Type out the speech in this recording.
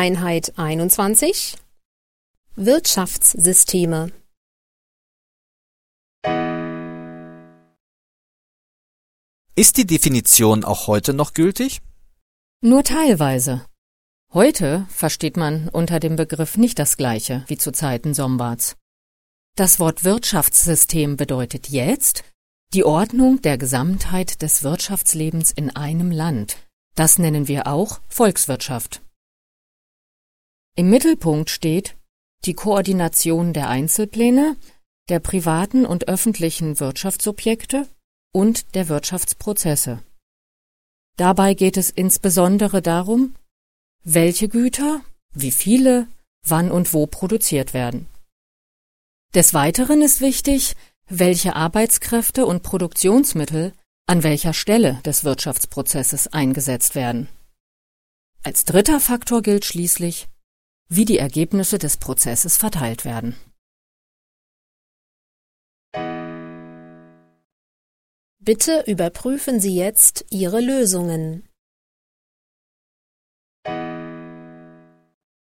Einheit 21 Wirtschaftssysteme Ist die Definition auch heute noch gültig? Nur teilweise. Heute versteht man unter dem Begriff nicht das Gleiche wie zu Zeiten Sombards. Das Wort Wirtschaftssystem bedeutet jetzt die Ordnung der Gesamtheit des Wirtschaftslebens in einem Land. Das nennen wir auch Volkswirtschaft. Im Mittelpunkt steht die Koordination der Einzelpläne, der privaten und öffentlichen Wirtschaftssubjekte und der Wirtschaftsprozesse. Dabei geht es insbesondere darum, welche Güter, wie viele, wann und wo produziert werden. Des Weiteren ist wichtig, welche Arbeitskräfte und Produktionsmittel an welcher Stelle des Wirtschaftsprozesses eingesetzt werden. Als dritter Faktor gilt schließlich, wie die Ergebnisse des Prozesses verteilt werden. Bitte überprüfen Sie jetzt Ihre Lösungen.